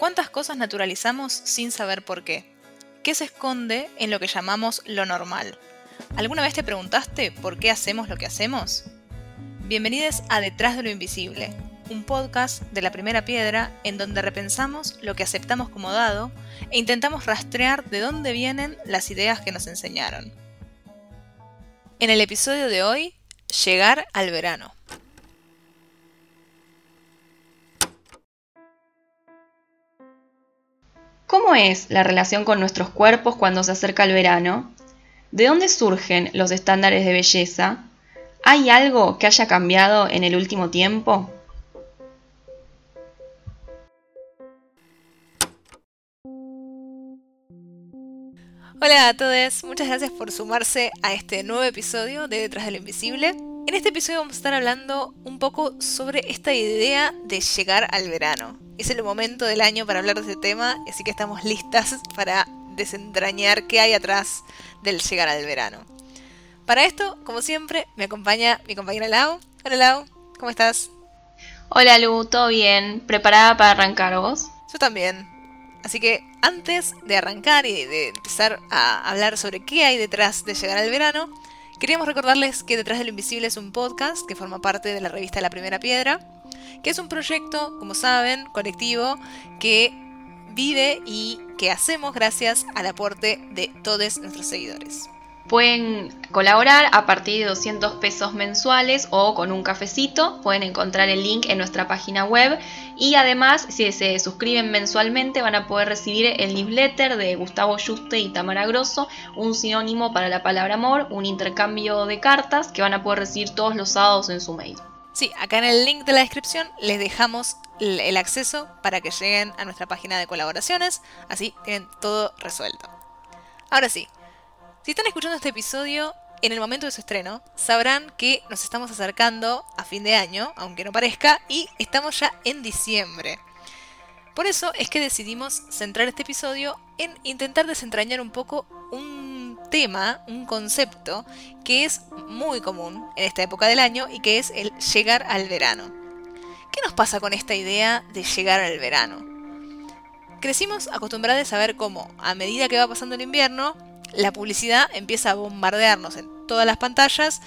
¿Cuántas cosas naturalizamos sin saber por qué? ¿Qué se esconde en lo que llamamos lo normal? ¿Alguna vez te preguntaste por qué hacemos lo que hacemos? Bienvenidos a Detrás de lo Invisible, un podcast de la primera piedra en donde repensamos lo que aceptamos como dado e intentamos rastrear de dónde vienen las ideas que nos enseñaron. En el episodio de hoy, llegar al verano. ¿Cómo es la relación con nuestros cuerpos cuando se acerca el verano? ¿De dónde surgen los estándares de belleza? ¿Hay algo que haya cambiado en el último tiempo? Hola a todos, muchas gracias por sumarse a este nuevo episodio de Detrás de lo Invisible. En este episodio vamos a estar hablando un poco sobre esta idea de llegar al verano es el momento del año para hablar de este tema, así que estamos listas para desentrañar qué hay atrás del llegar al verano. Para esto, como siempre, me acompaña mi compañera Lau. Hola Lau, ¿cómo estás? Hola Lu, ¿todo bien? ¿Preparada para arrancar vos? Yo también. Así que antes de arrancar y de empezar a hablar sobre qué hay detrás de llegar al verano, queríamos recordarles que Detrás de lo Invisible es un podcast que forma parte de la revista La Primera Piedra que es un proyecto, como saben, colectivo, que vive y que hacemos gracias al aporte de todos nuestros seguidores. Pueden colaborar a partir de 200 pesos mensuales o con un cafecito. Pueden encontrar el link en nuestra página web. Y además, si se suscriben mensualmente, van a poder recibir el newsletter de Gustavo Juste y Tamara Grosso, un sinónimo para la palabra amor, un intercambio de cartas que van a poder recibir todos los sábados en su mail. Sí, acá en el link de la descripción les dejamos el acceso para que lleguen a nuestra página de colaboraciones, así tienen todo resuelto. Ahora sí, si están escuchando este episodio en el momento de su estreno, sabrán que nos estamos acercando a fin de año, aunque no parezca, y estamos ya en diciembre. Por eso es que decidimos centrar este episodio en intentar desentrañar un poco un tema, un concepto que es muy común en esta época del año y que es el llegar al verano. ¿Qué nos pasa con esta idea de llegar al verano? Crecimos acostumbrados a ver cómo, a medida que va pasando el invierno, la publicidad empieza a bombardearnos en todas las pantallas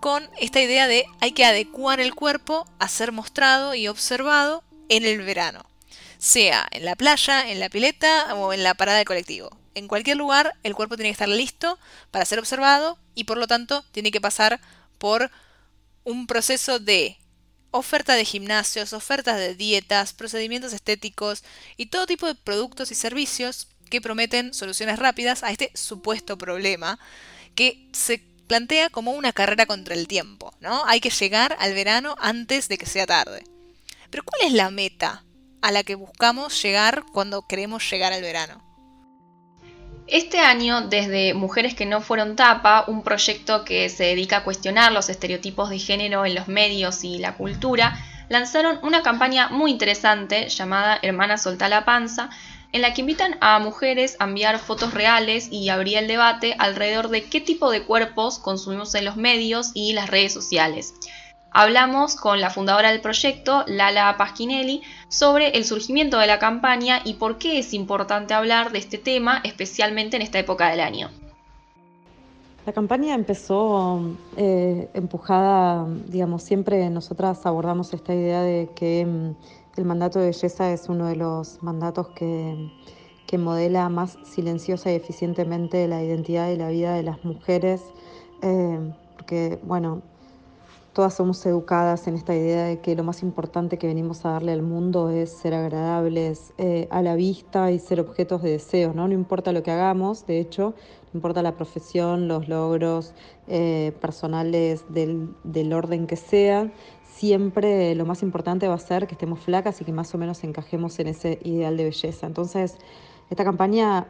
con esta idea de hay que adecuar el cuerpo a ser mostrado y observado en el verano, sea en la playa, en la pileta o en la parada de colectivo en cualquier lugar el cuerpo tiene que estar listo para ser observado y por lo tanto tiene que pasar por un proceso de oferta de gimnasios, ofertas de dietas, procedimientos estéticos y todo tipo de productos y servicios que prometen soluciones rápidas a este supuesto problema que se plantea como una carrera contra el tiempo, ¿no? Hay que llegar al verano antes de que sea tarde. Pero ¿cuál es la meta a la que buscamos llegar cuando queremos llegar al verano? Este año, desde Mujeres que no fueron tapa, un proyecto que se dedica a cuestionar los estereotipos de género en los medios y la cultura, lanzaron una campaña muy interesante llamada Hermana Solta la Panza, en la que invitan a mujeres a enviar fotos reales y abrir el debate alrededor de qué tipo de cuerpos consumimos en los medios y las redes sociales. Hablamos con la fundadora del proyecto, Lala Pasquinelli, sobre el surgimiento de la campaña y por qué es importante hablar de este tema, especialmente en esta época del año. La campaña empezó eh, empujada, digamos, siempre nosotras abordamos esta idea de que mm, el mandato de belleza es uno de los mandatos que, modela más silenciosa y eficientemente la identidad y la vida de las mujeres, eh, porque, bueno, todas somos educadas en esta idea de que lo más importante que venimos a darle al mundo es ser agradables eh, a la vista y ser objetos de deseo, ¿no? No importa lo que hagamos, de hecho, no importa la profesión, los logros eh, personales del, del orden que sea, siempre lo más importante va a ser que estemos flacas y que más o menos encajemos en ese ideal de belleza. Entonces, esta campaña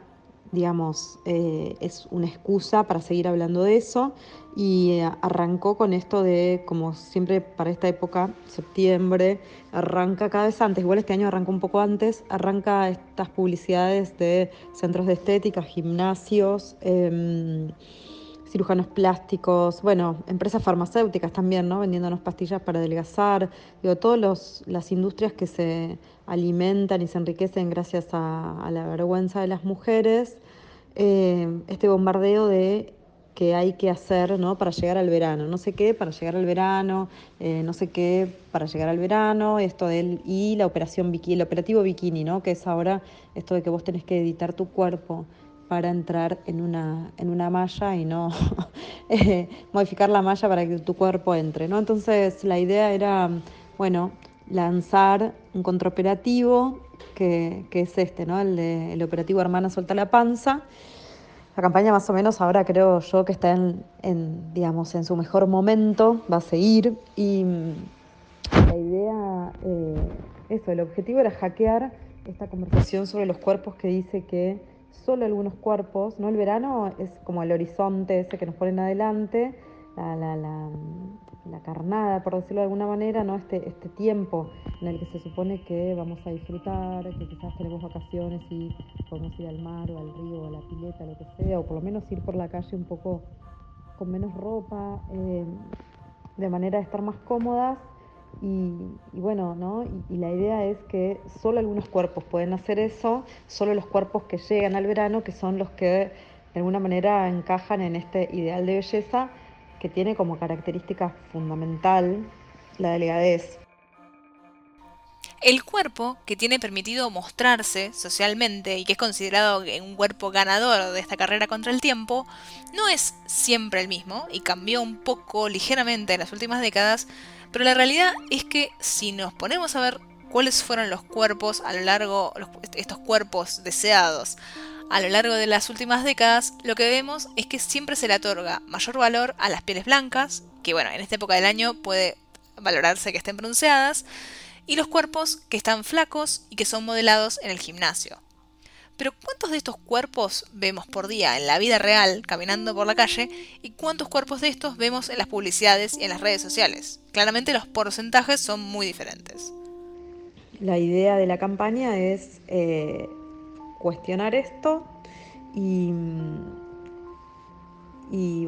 digamos, eh, es una excusa para seguir hablando de eso. Y eh, arrancó con esto de, como siempre para esta época, septiembre, arranca cada vez antes, igual este año arrancó un poco antes, arranca estas publicidades de centros de estética, gimnasios, em, cirujanos plásticos, bueno, empresas farmacéuticas también, ¿no? Vendiéndonos pastillas para adelgazar, digo, todas las industrias que se alimentan y se enriquecen gracias a, la vergüenza de las mujeres, eh, este bombardeo de que hay que hacer ¿no? para llegar al verano, no sé qué para llegar al verano, eh, no sé qué para llegar al verano, esto del y la operación bikini, el operativo bikini, ¿no? que es ahora esto de que vos tenés que editar tu cuerpo para entrar en una, en una malla y no eh, modificar la malla para que tu cuerpo entre. ¿no? Entonces la idea era, bueno, lanzar un contraoperativo que, que es este, ¿no? el, operativo Hermana Suelta la Panza. La campaña más o menos ahora creo yo que está en, digamos, en su mejor momento, va a seguir y la idea, eh, eso, el objetivo era hackear esta conversación sobre los cuerpos que dice que solo algunos cuerpos, ¿no? El verano es como el horizonte ese que nos ponen adelante, la, la, la, carnada, por decirlo de alguna manera, ¿no? Este, este tiempo en el que se supone que vamos a disfrutar, que quizás tenemos vacaciones y podemos ir al mar o al río o a la pileta, lo que sea, o por lo menos ir por la calle un poco con menos ropa, eh, de manera de estar más cómodas y, bueno, ¿no? Y, la idea es que solo algunos cuerpos pueden hacer eso, solo los cuerpos que llegan al verano, que son los que de alguna manera encajan en este ideal de belleza que tiene como característica fundamental la delgadez. El cuerpo que tiene permitido mostrarse socialmente y que es considerado un cuerpo ganador de esta carrera contra el tiempo, no es siempre el mismo y cambió un poco ligeramente en las últimas décadas pero la realidad es que si nos ponemos a ver cuáles fueron los cuerpos a lo largo, estos cuerpos deseados a lo largo de las últimas décadas, lo que vemos es que siempre se le otorga mayor valor a las pieles blancas, que bueno, en esta época del año puede valorarse que estén bronceadas, y los cuerpos que están flacos y que son modelados en el gimnasio. Pero ¿cuántos de estos cuerpos vemos por día en la vida real caminando por la calle y cuántos cuerpos de estos vemos en las publicidades y en las redes sociales? Claramente los porcentajes son muy diferentes. La idea de la campaña es eh, cuestionar esto y,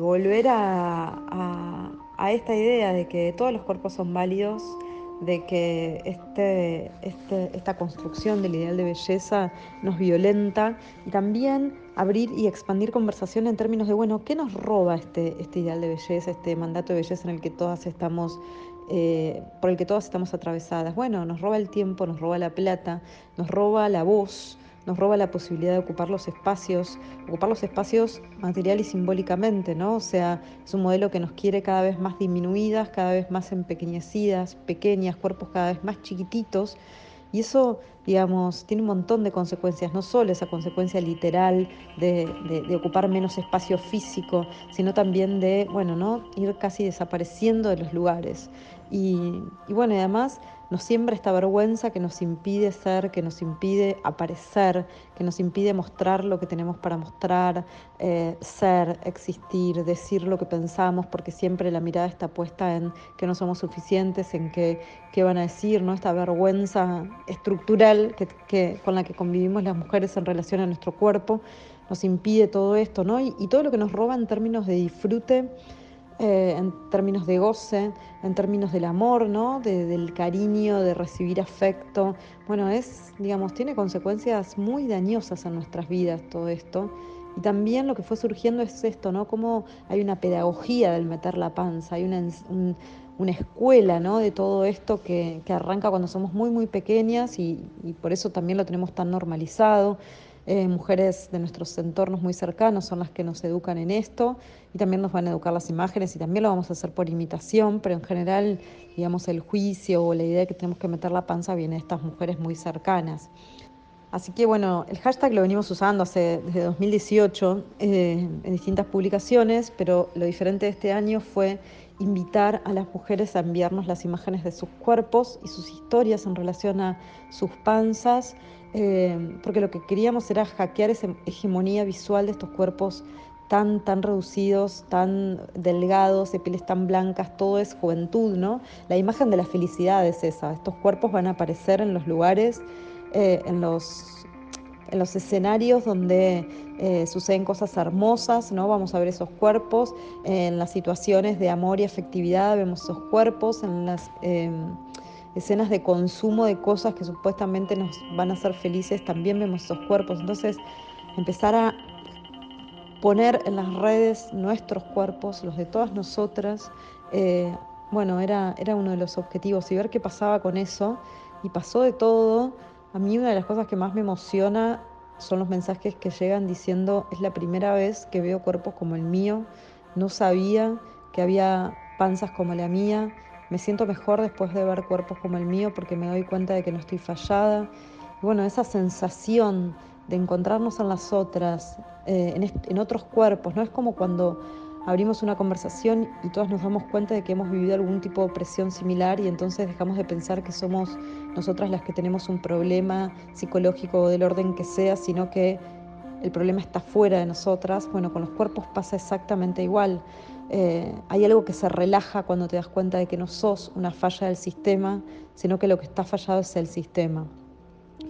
volver a esta idea de que todos los cuerpos son válidos, de que este, este, esta construcción del ideal de belleza nos violenta y también abrir y expandir conversación en términos de, bueno, ¿qué nos roba este, este ideal de belleza, este mandato de belleza en el que todas estamos, eh, por el que todas estamos atravesadas? Bueno, nos roba el tiempo, nos roba la plata, nos roba la voz, nos roba la posibilidad de ocupar los espacios, ocupar los espacios material y simbólicamente, ¿no? O sea, es un modelo que nos quiere cada vez más disminuidas, cada vez más empequeñecidas, pequeñas, cuerpos cada vez más chiquititos. Y eso, digamos, tiene un montón de consecuencias, no solo esa consecuencia literal de, de, ocupar menos espacio físico, sino también de, bueno, ¿no? Ir casi desapareciendo de los lugares. Y, bueno, además nos siembra esta vergüenza que nos impide ser, que nos impide aparecer, que nos impide mostrar lo que tenemos para mostrar, eh, ser, existir, decir lo que pensamos, porque siempre la mirada está puesta en que no somos suficientes, en que, qué van a decir, ¿no? esta vergüenza estructural que, con la que convivimos las mujeres en relación a nuestro cuerpo, nos impide todo esto, ¿no? y todo lo que nos roba en términos de disfrute eh, en términos de goce, en términos del amor, ¿no? del cariño, de recibir afecto. Bueno, es, digamos, tiene consecuencias muy dañosas en nuestras vidas todo esto. Y también lo que fue surgiendo es esto, ¿no? Como hay una pedagogía del meter la panza, hay una, una escuela, ¿no? De todo esto que, que, arranca cuando somos muy, muy pequeñas y, y por eso también lo tenemos tan normalizado. Eh, mujeres de nuestros entornos muy cercanos son las que nos educan en esto y también nos van a educar las imágenes y también lo vamos a hacer por imitación, pero en general, digamos, el juicio o la idea de que tenemos que meter la panza viene de estas mujeres muy cercanas. Así que bueno, el hashtag lo venimos usando hace, desde 2018 eh, en distintas publicaciones, pero lo diferente de este año fue invitar a las mujeres a enviarnos las imágenes de sus cuerpos y sus historias en relación a sus panzas eh, porque lo que queríamos era hackear esa hegemonía visual de estos cuerpos tan, tan reducidos, tan delgados, de pieles tan blancas, todo es juventud, ¿no? La imagen de la felicidad es esa, estos cuerpos van a aparecer en los lugares, eh, en los en los escenarios donde eh, suceden cosas hermosas, ¿no? Vamos a ver esos cuerpos, en las situaciones de amor y afectividad vemos esos cuerpos, en las em, escenas de consumo de cosas que supuestamente nos van a hacer felices también vemos esos cuerpos. Entonces, empezar a poner en las redes nuestros cuerpos, los de todas nosotras, eh, bueno, era, era uno de los objetivos y ver qué pasaba con eso. Y pasó de todo a mí una de las cosas que más me emociona son los mensajes que llegan diciendo es la primera vez que veo cuerpos como el mío, no sabía que había panzas como la mía, me siento mejor después de ver cuerpos como el mío porque me doy cuenta de que no estoy fallada. Bueno, esa sensación de encontrarnos en las otras, eh, en otros cuerpos, ¿no? Es como cuando abrimos una conversación y todas nos damos cuenta de que hemos vivido algún tipo de opresión similar y entonces dejamos de pensar que somos nosotras las que tenemos un problema psicológico o del orden que sea, sino que el problema está fuera de nosotras. Bueno, con los cuerpos pasa exactamente igual. Eh, hay algo que se relaja cuando te das cuenta de que no sos una falla del sistema, sino que lo que está fallado es el sistema.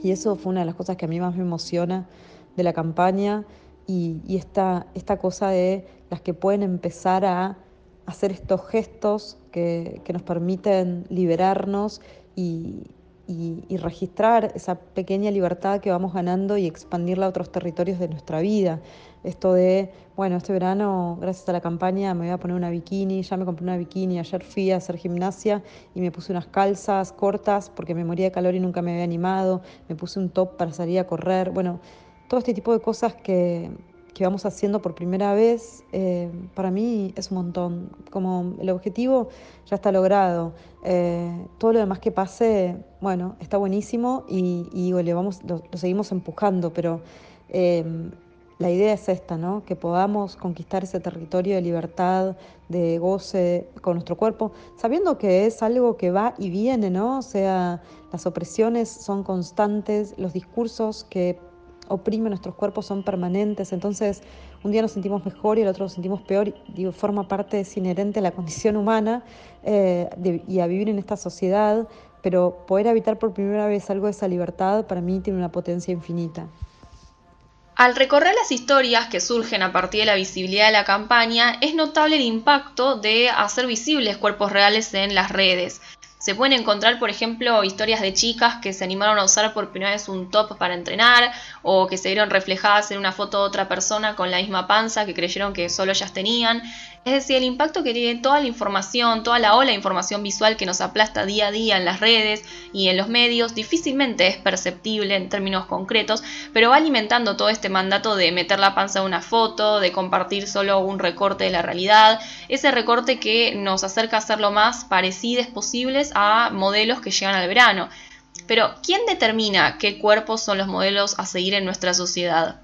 Y eso fue una de las cosas que a mí más me emociona de la campaña y, esta, esta cosa de las que pueden empezar a hacer estos gestos que, nos permiten liberarnos y, registrar esa pequeña libertad que vamos ganando y expandirla a otros territorios de nuestra vida. Esto de, bueno, este verano, gracias a la campaña, me voy a poner una bikini, ya me compré una bikini, ayer fui a hacer gimnasia y me puse unas calzas cortas porque me moría de calor y nunca me había animado, me puse un top para salir a correr, bueno, todo este tipo de cosas que, que vamos haciendo por primera vez, eh, para mí es un montón. Como el objetivo ya está logrado. Eh, todo lo demás que pase, bueno, está buenísimo y, y le vamos, lo, seguimos empujando, pero eh, la idea es esta, ¿no? Que podamos conquistar ese territorio de libertad, de goce con nuestro cuerpo, sabiendo que es algo que va y viene, ¿no? O sea, las opresiones son constantes, los discursos que oprime nuestros cuerpos son permanentes, entonces un día nos sentimos mejor y el otro nos sentimos peor, digo, forma parte, es inherente a la condición humana eh, y a vivir en esta sociedad, pero poder habitar por primera vez algo de esa libertad para mí tiene una potencia infinita. Al recorrer las historias que surgen a partir de la visibilidad de la campaña, es notable el impacto de hacer visibles cuerpos reales en las redes. Se pueden encontrar, por ejemplo, historias de chicas que se animaron a usar por primera vez un top para entrenar o que se vieron reflejadas en una foto de otra persona con la misma panza que creyeron que solo ellas tenían. Es decir, el impacto que tiene toda la información, toda la ola de información visual que nos aplasta día a día en las redes y en los medios, difícilmente es perceptible en términos concretos, pero va alimentando todo este mandato de meter la panza en una foto, de compartir solo un recorte de la realidad, ese recorte que nos acerca a ser lo más parecidos posibles a modelos que llegan al verano. Pero, ¿quién determina qué cuerpos son los modelos a seguir en nuestra sociedad?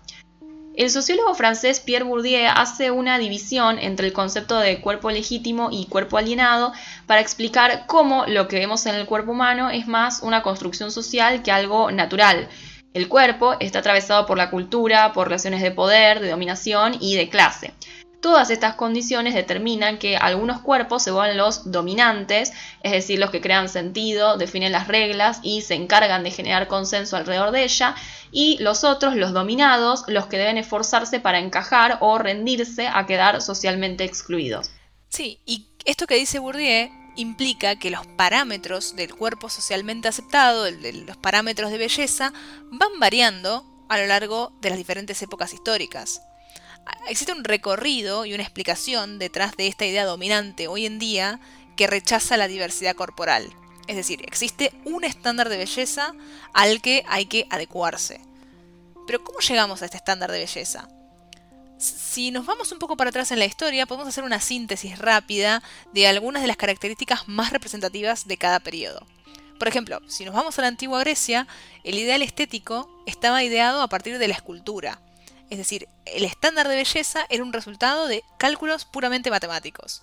El sociólogo francés Pierre Bourdieu hace una división entre el concepto de cuerpo legítimo y cuerpo alienado para explicar cómo lo que vemos en el cuerpo humano es más una construcción social que algo natural. El cuerpo está atravesado por la cultura, por relaciones de poder, de dominación y de clase. Todas estas condiciones determinan que algunos cuerpos se vuelven los dominantes, es decir, los que crean sentido, definen las reglas y se encargan de generar consenso alrededor de ella, y los otros, los dominados, los que deben esforzarse para encajar o rendirse a quedar socialmente excluidos. Sí, y esto que dice Bourdieu implica que los parámetros del cuerpo socialmente aceptado, los parámetros de belleza, van variando a lo largo de las diferentes épocas históricas existe un recorrido y una explicación detrás de esta idea dominante hoy en día que rechaza la diversidad corporal. Es decir, existe un estándar de belleza al que hay que adecuarse. Pero ¿cómo llegamos a este estándar de belleza? Si nos vamos un poco para atrás en la historia, podemos hacer una síntesis rápida de algunas de las características más representativas de cada periodo. Por ejemplo, si nos vamos a la antigua Grecia, el ideal estético estaba ideado a partir de la escultura, es decir, el estándar de belleza era un resultado de cálculos puramente matemáticos.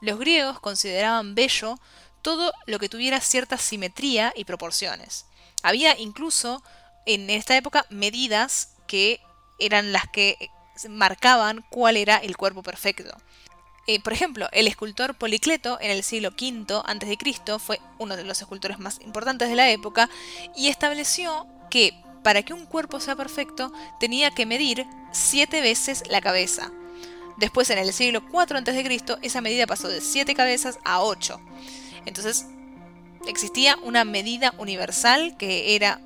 Los griegos consideraban bello todo lo que tuviera cierta simetría y proporciones. Había incluso en esta época medidas que eran las que marcaban cuál era el cuerpo perfecto. Eh, por ejemplo, el escultor Policleto en el siglo V a.C. fue uno de los escultores más importantes de la época y estableció que para que un cuerpo sea perfecto tenía que medir siete veces la cabeza. Después, en el siglo IV a.C., esa medida pasó de 7 cabezas a 8. Entonces, existía una medida universal que era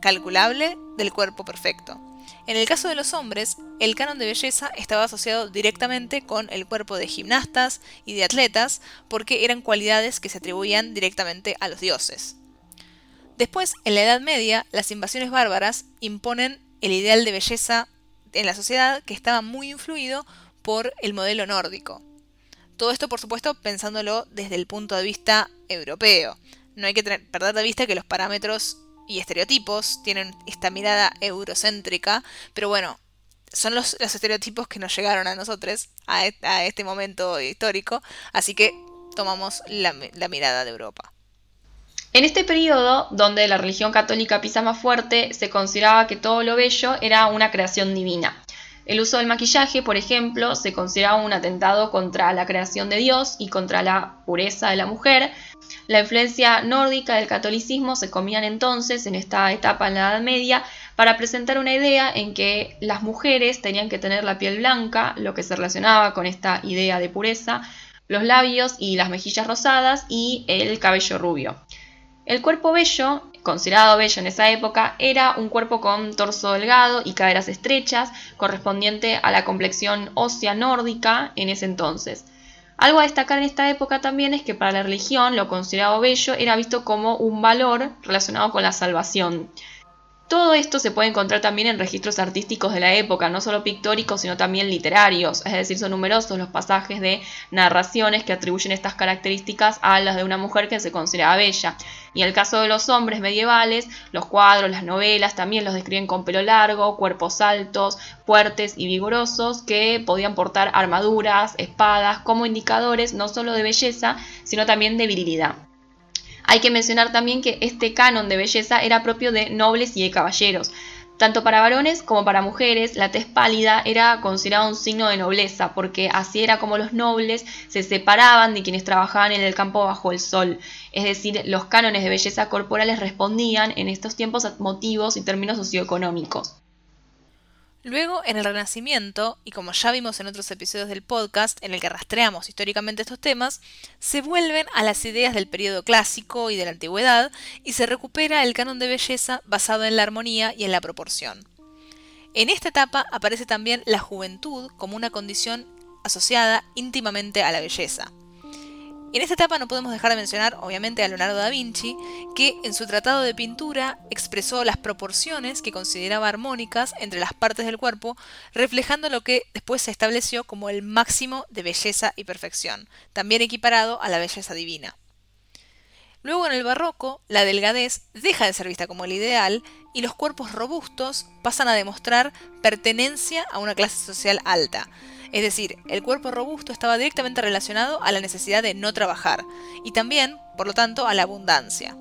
calculable del cuerpo perfecto. En el caso de los hombres, el canon de belleza estaba asociado directamente con el cuerpo de gimnastas y de atletas porque eran cualidades que se atribuían directamente a los dioses. Después, en la Edad Media, las invasiones bárbaras imponen el ideal de belleza en la sociedad que estaba muy influido por el modelo nórdico. Todo esto, por supuesto, pensándolo desde el punto de vista europeo. No hay que perder de vista que los parámetros y estereotipos tienen esta mirada eurocéntrica, pero bueno, son los, estereotipos que nos llegaron a nosotros a, este momento histórico, así que tomamos la, la mirada de Europa. En este periodo, donde la religión católica pisa más fuerte, se consideraba que todo lo bello era una creación divina. El uso del maquillaje, por ejemplo, se consideraba un atentado contra la creación de Dios y contra la pureza de la mujer. La influencia nórdica del catolicismo se comían entonces en esta etapa en la Edad Media para presentar una idea en que las mujeres tenían que tener la piel blanca, lo que se relacionaba con esta idea de pureza, los labios y las mejillas rosadas y el cabello rubio. El cuerpo bello, considerado bello en esa época, era un cuerpo con torso delgado y caderas estrechas, correspondiente a la complexión ósea nórdica en ese entonces. Algo a destacar en esta época también es que para la religión lo considerado bello era visto como un valor relacionado con la salvación. Todo esto se puede encontrar también en registros artísticos de la época, no solo pictóricos, sino también literarios, es decir, son numerosos los pasajes de narraciones que atribuyen estas características a las de una mujer que se considera bella. Y en el caso de los hombres medievales, los cuadros, las novelas también los describen con pelo largo, cuerpos altos, fuertes y vigorosos, que podían portar armaduras, espadas, como indicadores no solo de belleza, sino también de virilidad. Hay que mencionar también que este canon de belleza era propio de nobles y de caballeros. Tanto para varones como para mujeres, la tez pálida era considerada un signo de nobleza, porque así era como los nobles se separaban de quienes trabajaban en el campo bajo el sol. Es decir, los cánones de belleza corporales respondían en estos tiempos a motivos y términos socioeconómicos. Luego, en el Renacimiento, y como ya vimos en otros episodios del podcast en el que rastreamos históricamente estos temas, se vuelven a las ideas del periodo clásico y de la antigüedad y se recupera el canon de belleza basado en la armonía y en la proporción. En esta etapa aparece también la juventud como una condición asociada íntimamente a la belleza. En esta etapa no podemos dejar de mencionar, obviamente, a Leonardo da Vinci, que en su tratado de pintura expresó las proporciones que consideraba armónicas entre las partes del cuerpo, reflejando lo que después se estableció como el máximo de belleza y perfección, también equiparado a la belleza divina. Luego en el barroco, la delgadez deja de ser vista como el ideal y los cuerpos robustos pasan a demostrar pertenencia a una clase social alta, es decir, el cuerpo robusto estaba directamente relacionado a la necesidad de no trabajar y también, por lo tanto, a la abundancia.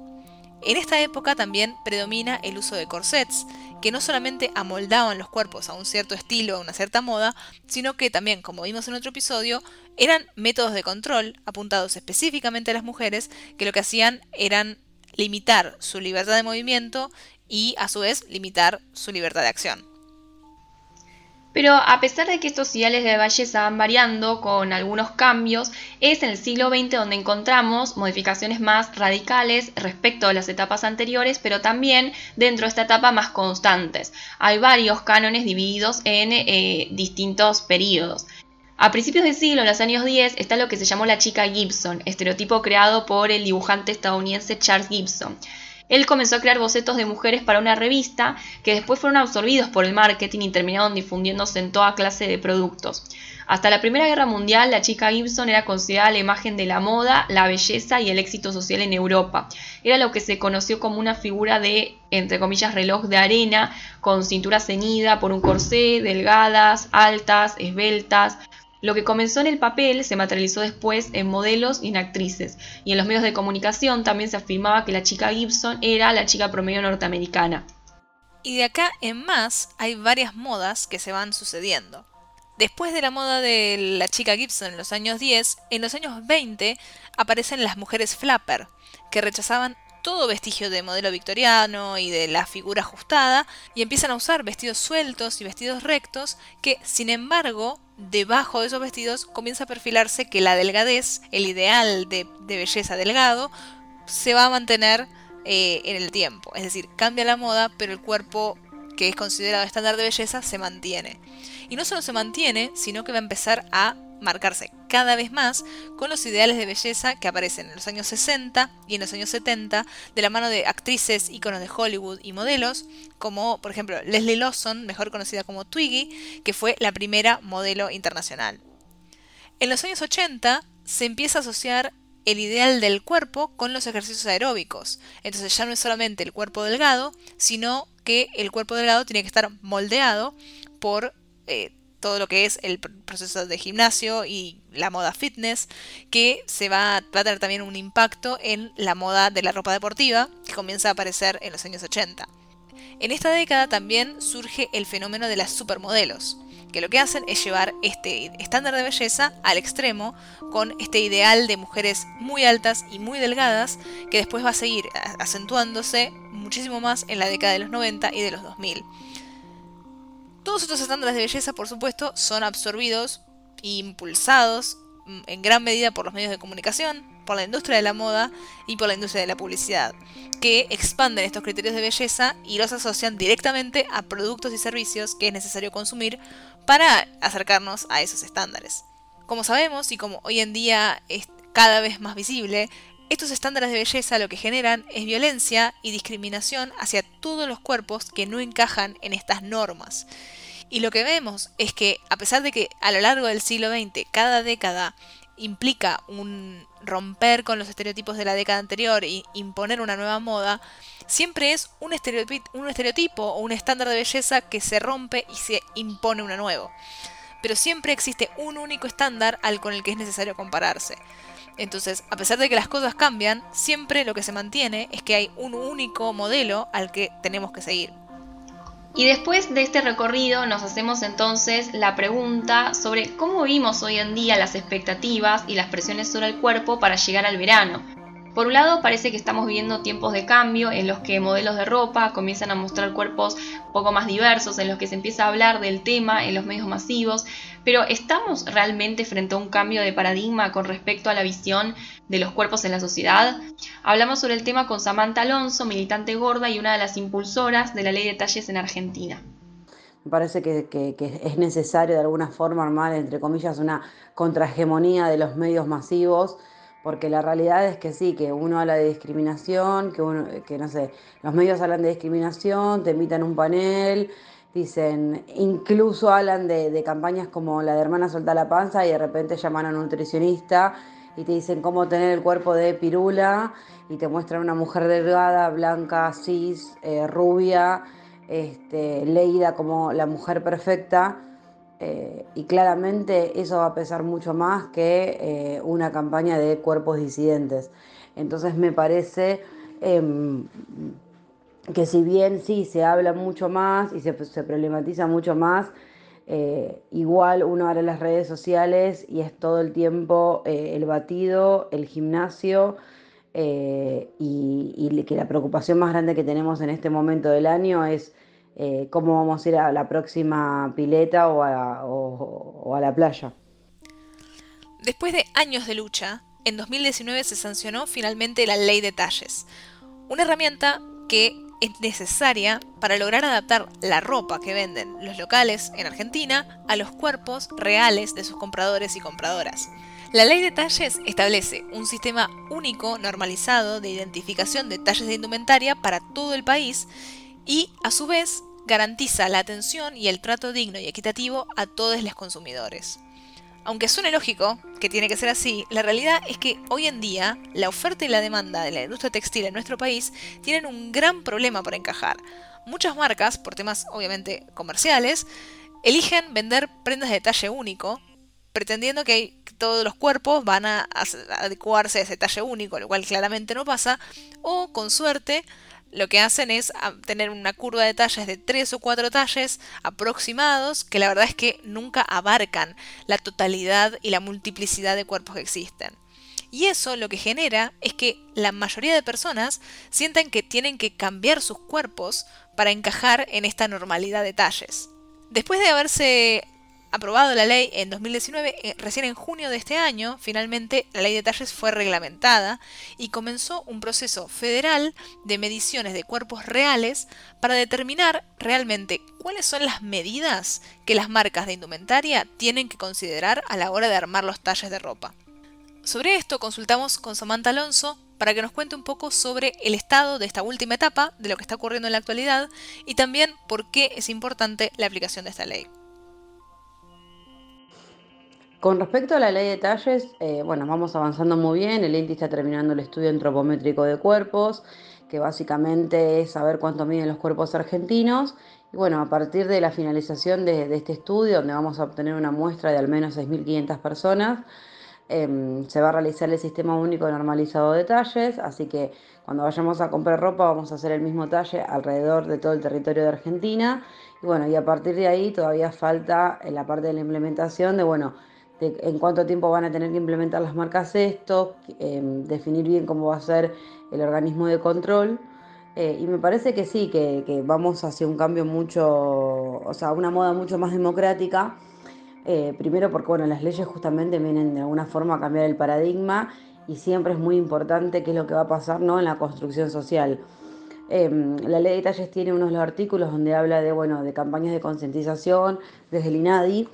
En esta época también predomina el uso de corsets, que no solamente amoldaban los cuerpos a un cierto estilo, a una cierta moda, sino que también, como vimos en otro episodio, eran métodos de control apuntados específicamente a las mujeres, que lo que hacían eran limitar su libertad de movimiento y a su vez limitar su libertad de acción. Pero a pesar de que estos ideales de belleza van variando con algunos cambios, es en el siglo XX donde encontramos modificaciones más radicales respecto a las etapas anteriores, pero también dentro de esta etapa más constantes. Hay varios cánones divididos en eh, distintos periodos. A principios del siglo, en los años 10, está lo que se llamó la chica Gibson, estereotipo creado por el dibujante estadounidense Charles Gibson. Él comenzó a crear bocetos de mujeres para una revista que después fueron absorbidos por el marketing y terminaron difundiéndose en toda clase de productos. Hasta la Primera Guerra Mundial, la chica Gibson era considerada la imagen de la moda, la belleza y el éxito social en Europa. Era lo que se conoció como una figura de, entre comillas, reloj de arena, con cintura ceñida por un corsé, delgadas, altas, esbeltas, lo que comenzó en el papel se materializó después en modelos y en actrices, y en los medios de comunicación también se afirmaba que la chica Gibson era la chica promedio norteamericana. Y de acá en más hay varias modas que se van sucediendo. Después de la moda de la chica Gibson en los años 10, en los años 20 aparecen las mujeres flapper, que rechazaban todo vestigio de modelo victoriano y de la figura ajustada, y empiezan a usar vestidos sueltos y vestidos rectos, que sin embargo, debajo de esos vestidos comienza a perfilarse que la delgadez, el ideal de, belleza delgado, se va a mantener eh, en el tiempo. Es decir, cambia la moda, pero el cuerpo que es considerado estándar de belleza se mantiene. Y no solo se mantiene, sino que va a empezar a marcarse cada vez más con los ideales de belleza que aparecen en los años 60 y en los años 70 de la mano de actrices, íconos de Hollywood y modelos, como por ejemplo Leslie Lawson, mejor conocida como Twiggy, que fue la primera modelo internacional. En los años 80 se empieza a asociar el ideal del cuerpo con los ejercicios aeróbicos. Entonces ya no es solamente el cuerpo delgado, sino que el cuerpo delgado tiene que estar moldeado por eh, todo lo que es el proceso de gimnasio y la moda fitness, que se va, a tener también un impacto en la moda de la ropa deportiva, que comienza a aparecer en los años 80. En esta década también surge el fenómeno de las supermodelos, que lo que hacen es llevar este estándar de belleza al extremo con este ideal de mujeres muy altas y muy delgadas que después va a seguir acentuándose muchísimo más en la década de los 90 y de los 2000. Todos estos estándares de belleza, por supuesto, son absorbidos e impulsados mm, en gran medida por los medios de comunicación, por la industria de la moda y por la industria de la publicidad, que expanden estos criterios de belleza y los asocian directamente a productos y servicios que es necesario consumir para acercarnos a esos estándares. Como sabemos y como hoy en día cada vez más visible, estos estándares de belleza lo que generan es violencia y discriminación hacia todos los cuerpos que no encajan en estas normas. Y lo que vemos es que a pesar de que a lo largo del siglo XX cada década implica un romper con los estereotipos de la década anterior e imponer una nueva moda, siempre es un estereotipo, un estereotipo o un estándar de belleza que se rompe y se impone uno nuevo. Pero siempre existe un único estándar al con el que es necesario compararse. Entonces, a pesar de que las cosas cambian, siempre lo que se mantiene es que hay un único modelo al que tenemos que seguir. Y después de este recorrido nos hacemos entonces la pregunta sobre cómo vimos hoy en día las expectativas y las presiones sobre el cuerpo para llegar al verano. Por un lado, parece que estamos viviendo tiempos de cambio en los que modelos de ropa comienzan a mostrar cuerpos poco más diversos, en los que se empieza a hablar del tema en los medios masivos, pero ¿estamos realmente frente a un cambio de paradigma con respecto a la visión de los cuerpos en la sociedad? Hablamos sobre el tema con Samantha Alonso, militante gorda y una de las impulsoras de la ley de talles en Argentina. Me parece que, es necesario de alguna forma armar, entre comillas, una contrahegemonía de los medios masivos porque la realidad es que sí, que uno habla de discriminación, que uno, que no sé, los medios hablan de discriminación, te invitan a un panel, dicen, incluso hablan de, campañas como la de Hermana Solta la Panza y de repente llaman a un nutricionista y te dicen cómo tener el cuerpo de pirula y te muestran una mujer delgada, blanca, cis, eh, rubia, este, leída como la mujer perfecta eh, y claramente eso va a pesar mucho más que eh, una campaña de cuerpos disidentes. Entonces me parece em, que si bien sí se habla mucho más y se, problematiza mucho más, eh, igual uno abre las redes sociales y es todo el tiempo el batido, el gimnasio y que la preocupación más grande que tenemos en este momento del año es eh, cómo vamos a ir a la próxima pileta o a, la playa. Después de años de lucha, en 2019 se sancionó finalmente la ley de talles, una herramienta que es necesaria para lograr adaptar la ropa que venden los locales en Argentina a los cuerpos reales de sus compradores y compradoras. La ley de talles establece un sistema único normalizado de identificación de talles de indumentaria para todo el país y a su vez garantiza la atención y el trato digno y equitativo a todos los consumidores. Aunque suene lógico que tiene que ser así, la realidad es que hoy en día la oferta y la demanda de la industria textil en nuestro país tienen un gran problema para encajar. Muchas marcas, por temas obviamente comerciales, eligen vender prendas de talle único, pretendiendo que todos los cuerpos van a adecuarse a ese talle único, lo cual claramente no pasa, o con suerte lo que hacen es ah, tener una curva de talles de tres o cuatro talles aproximados que la verdad es que nunca abarcan la totalidad y la multiplicidad de cuerpos que existen. Y eso lo que genera es que la mayoría de personas sientan que tienen que cambiar sus cuerpos para encajar en esta normalidad de talles. Después de haberse aprobado la ley en 2019, eh, recién en junio de este año, finalmente la ley de talles fue reglamentada y comenzó un proceso federal de mediciones de cuerpos reales para determinar realmente cuáles son las medidas que las marcas de indumentaria tienen que considerar a la hora de armar los talles de ropa. Sobre esto consultamos con Samantha Alonso para que nos cuente un poco sobre el estado de esta última etapa, de lo que está ocurriendo en la actualidad y también por qué es importante la aplicación de esta ley. Con respecto a la ley de talles, eh, bueno, vamos avanzando muy bien. El INTI está terminando el estudio antropométrico de cuerpos, que básicamente es saber cuánto miden los cuerpos argentinos. Y bueno, a partir de la finalización de, este estudio, donde vamos a obtener una muestra de al menos 6.500 personas, em, se va a realizar el sistema único normalizado de talles. Así que cuando vayamos a comprar ropa, vamos a hacer el mismo talle alrededor de todo el territorio de Argentina. Y bueno, y a partir de ahí todavía falta en la parte de la implementación de, bueno, en cuánto tiempo van a tener que implementar las marcas esto, em, definir bien cómo va a ser el organismo de control. Eh, y me parece que sí, que, vamos hacia un cambio mucho, o sea, una moda mucho más democrática. Eh, primero porque bueno, las leyes justamente vienen de alguna forma a cambiar el paradigma y siempre es muy importante qué es lo que va a pasar ¿no? en la construcción social. Em, la ley de talles tiene unos artículos donde habla de, bueno, de campañas de concientización desde el INADI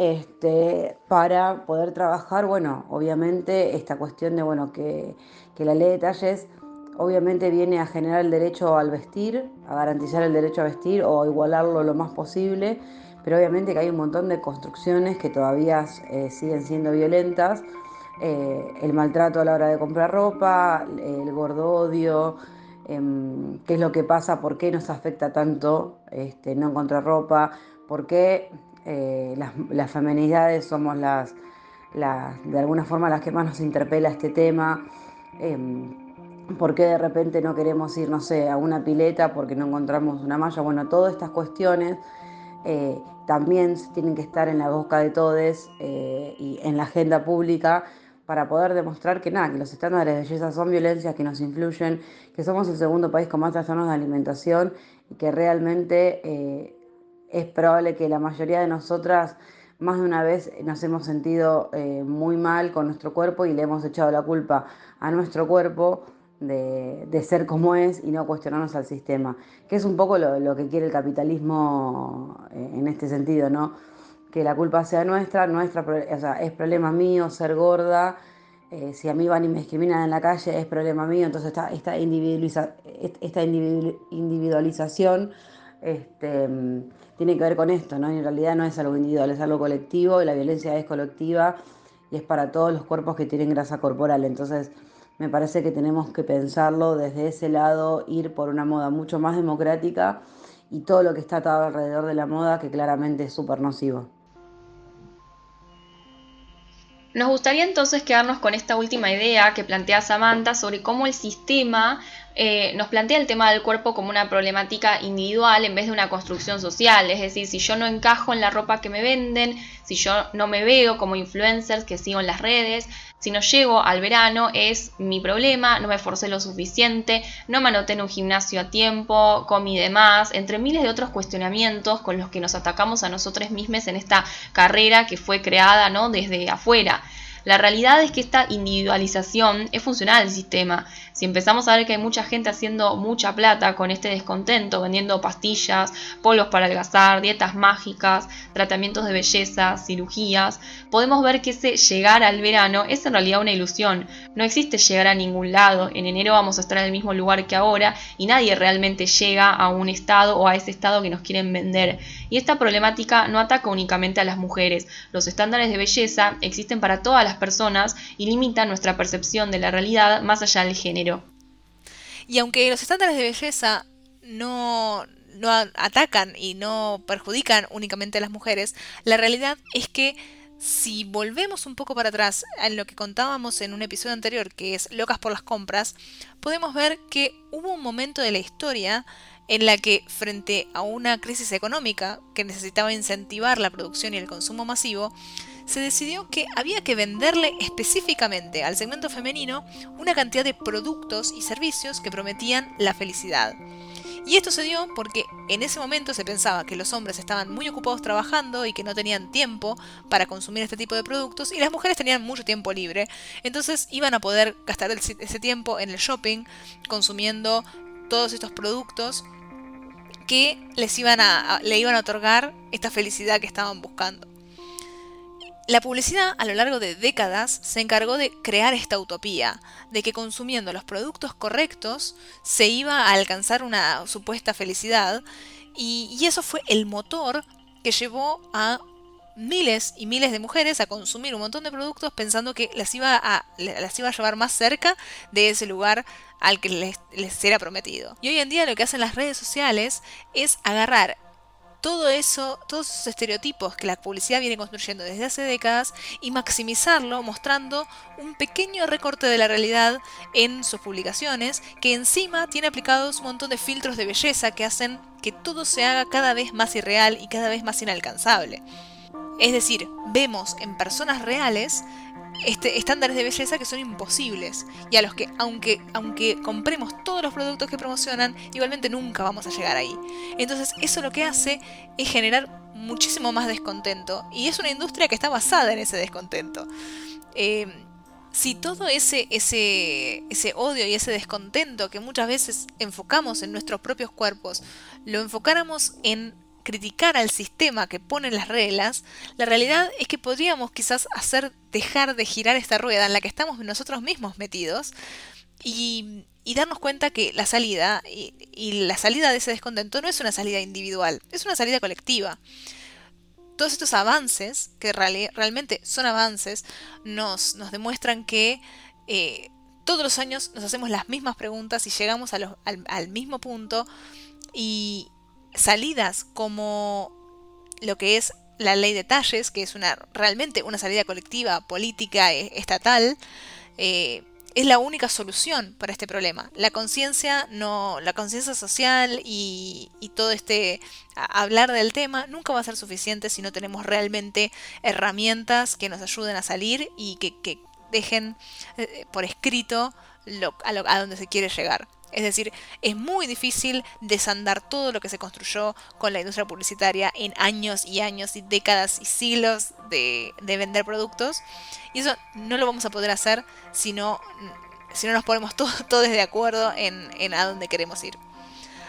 este, para poder trabajar, bueno, obviamente esta cuestión de, bueno, que, la ley de talles obviamente viene a generar el derecho al vestir, a garantizar el derecho a vestir o a igualarlo lo más posible, pero obviamente que hay un montón de construcciones que todavía eh, siguen siendo violentas, eh, el maltrato a la hora de comprar ropa, el gordo odio, em, qué es lo que pasa, por qué nos afecta tanto este, no encontrar ropa, por qué eh, las, feminidades somos las, de alguna forma las que más nos interpela este tema. Em, ¿Por qué de repente no queremos ir, no sé, a una pileta porque no encontramos una malla? Bueno, todas estas cuestiones eh, también tienen que estar en la boca de todos eh, y en la agenda pública para poder demostrar que nada, que los estándares de belleza son violencias que nos influyen, que somos el segundo país con más trastornos de alimentación y que realmente es probable que la mayoría de nosotras más de una vez nos hemos sentido eh, muy mal con nuestro cuerpo y le hemos echado la culpa a nuestro cuerpo de, ser como es y no cuestionarnos al sistema, que es un poco lo, que quiere el capitalismo eh, en este sentido, ¿no? Que la culpa sea nuestra, nuestra o sea, es problema mío ser gorda, eh, si a mí van y me discriminan en la calle es problema mío, entonces esta, esta, esta individualización este, tiene que ver con esto, ¿no? en realidad no es algo individual, es algo colectivo, y la violencia es colectiva y es para todos los cuerpos que tienen grasa corporal. Entonces, me parece que tenemos que pensarlo desde ese lado, ir por una moda mucho más democrática y todo lo que está atado alrededor de la moda, que claramente es súper nocivo. Nos gustaría entonces quedarnos con esta última idea que plantea Samantha sobre cómo el sistema eh, nos plantea el tema del cuerpo como una problemática individual en vez de una construcción social. Es decir, si yo no encajo en la ropa que me venden, si yo no me veo como influencers que sigo en las redes, si no llego al verano es mi problema, no me esforcé lo suficiente, no me anoté en un gimnasio a tiempo, comí de más, entre miles de otros cuestionamientos con los que nos atacamos a nosotros mismos en esta carrera que fue creada ¿no? desde afuera. La realidad es que esta individualización es funcional al sistema. Si empezamos a ver que hay mucha gente haciendo mucha plata con este descontento, vendiendo pastillas, polos para adelgazar, dietas mágicas, tratamientos de belleza, cirugías, podemos ver que ese llegar al verano es en realidad una ilusión. No existe llegar a ningún lado. En enero vamos a estar en el mismo lugar que ahora y nadie realmente llega a un estado o a ese estado que nos quieren vender. Y esta problemática no ataca únicamente a las mujeres. Los estándares de belleza existen para todas las personas y limitan nuestra percepción de la realidad más allá del género. Y aunque los estándares de belleza no, no atacan y no perjudican únicamente a las mujeres, la realidad es que si volvemos un poco para atrás en lo que contábamos en un episodio anterior, que es Locas por las compras, podemos ver que hubo un momento de la historia en la que frente a una crisis económica que necesitaba incentivar la producción y el consumo masivo, se decidió que había que venderle específicamente al segmento femenino una cantidad de productos y servicios que prometían la felicidad. Y esto se dio porque en ese momento se pensaba que los hombres estaban muy ocupados trabajando y que no tenían tiempo para consumir este tipo de productos y las mujeres tenían mucho tiempo libre. Entonces iban a poder gastar ese tiempo en el shopping consumiendo todos estos productos que les iban a, le iban a otorgar esta felicidad que estaban buscando. La publicidad a lo largo de décadas se encargó de crear esta utopía, de que consumiendo los productos correctos se iba a alcanzar una supuesta felicidad, y, eso fue el motor que llevó a miles y miles de mujeres a consumir un montón de productos pensando que las iba a, las iba a llevar más cerca de ese lugar al que les, les era prometido. Y hoy en día lo que hacen las redes sociales es agarrar todo eso, todos esos estereotipos que la publicidad viene construyendo desde hace décadas y maximizarlo mostrando un pequeño recorte de la realidad en sus publicaciones que encima tiene aplicados un montón de filtros de belleza que hacen que todo se haga cada vez más irreal y cada vez más inalcanzable. Es decir, vemos en personas reales este, estándares de belleza que son imposibles y a los que aunque, aunque compremos todos los productos que promocionan, igualmente nunca vamos a llegar ahí. Entonces eso lo que hace es generar muchísimo más descontento y es una industria que está basada en ese descontento. Eh, si todo ese, ese, ese odio y ese descontento que muchas veces enfocamos en nuestros propios cuerpos, lo enfocáramos en criticar al sistema que pone las reglas, la realidad es que podríamos quizás hacer dejar de girar esta rueda en la que estamos nosotros mismos metidos y, darnos cuenta que la salida y, la salida de ese descontento no es una salida individual, es una salida colectiva. Todos estos avances, que realmente son avances, nos, nos demuestran que eh, todos los años nos hacemos las mismas preguntas y llegamos al, al mismo punto y, salidas como lo que es la ley de talles, que es una realmente una salida colectiva, política, e, estatal, eh, es la única solución para este problema. La conciencia no, la conciencia social y, todo este hablar del tema nunca va a ser suficiente si no tenemos realmente herramientas que nos ayuden a salir y que, dejen eh, por escrito a donde se quiere llegar. Es decir, es muy difícil desandar todo lo que se construyó con la industria publicitaria en años y años y décadas y siglos de, vender productos. Y eso no lo vamos a poder hacer si no, si no nos ponemos todos, de acuerdo en, a dónde queremos ir.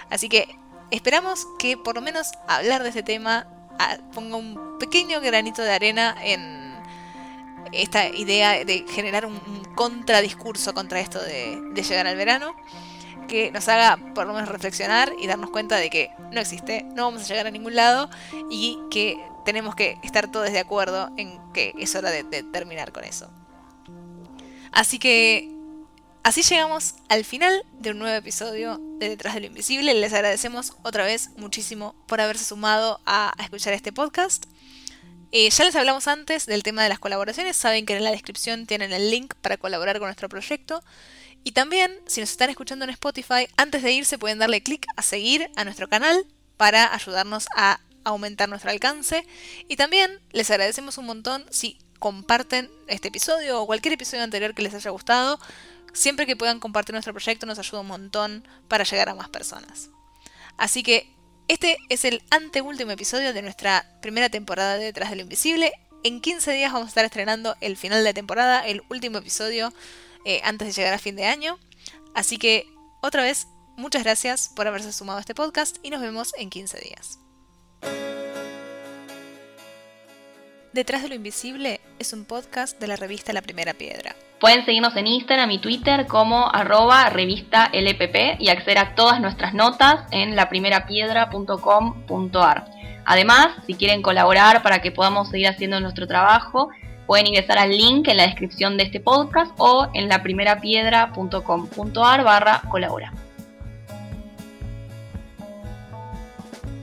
Así que esperamos que por lo menos hablar de este tema ah, ponga un pequeño granito de arena en esta idea de generar un, contradiscurso contra esto de llegar al verano que nos haga por lo menos reflexionar y darnos cuenta de que no existe, no vamos a llegar a ningún lado y que tenemos que estar todos de acuerdo en que es hora de, terminar con eso. Así que así llegamos al final de un nuevo episodio de Detrás de lo Invisible. Les agradecemos otra vez muchísimo por haberse sumado a, escuchar este podcast. Eh, ya les hablamos antes del tema de las colaboraciones, saben que en la descripción tienen el link para colaborar con nuestro proyecto. Y también, si nos están escuchando en Spotify, antes de irse pueden darle clic a seguir a nuestro canal para ayudarnos a aumentar nuestro alcance. Y también les agradecemos un montón si comparten este episodio o cualquier episodio anterior que les haya gustado. Siempre que puedan compartir nuestro proyecto nos ayuda un montón para llegar a más personas. Así que este es el anteúltimo episodio de nuestra primera temporada de Detrás de lo Invisible. En 15 días vamos a estar estrenando el final de temporada, el último episodio eh, antes de llegar a fin de año. Así que, otra vez, muchas gracias por haberse sumado a este podcast y nos vemos en 15 días. Detrás de lo Invisible es un podcast de la revista La Primera Piedra. Pueden seguirnos en Instagram y Twitter como arroba revista LPP y acceder a todas nuestras notas en laprimerapiedra.com.ar. Además, si quieren colaborar para que podamos seguir haciendo nuestro trabajo, Pueden ingresar al link en la descripción de este podcast o en laprimerapiedra.com.ar barra colabora.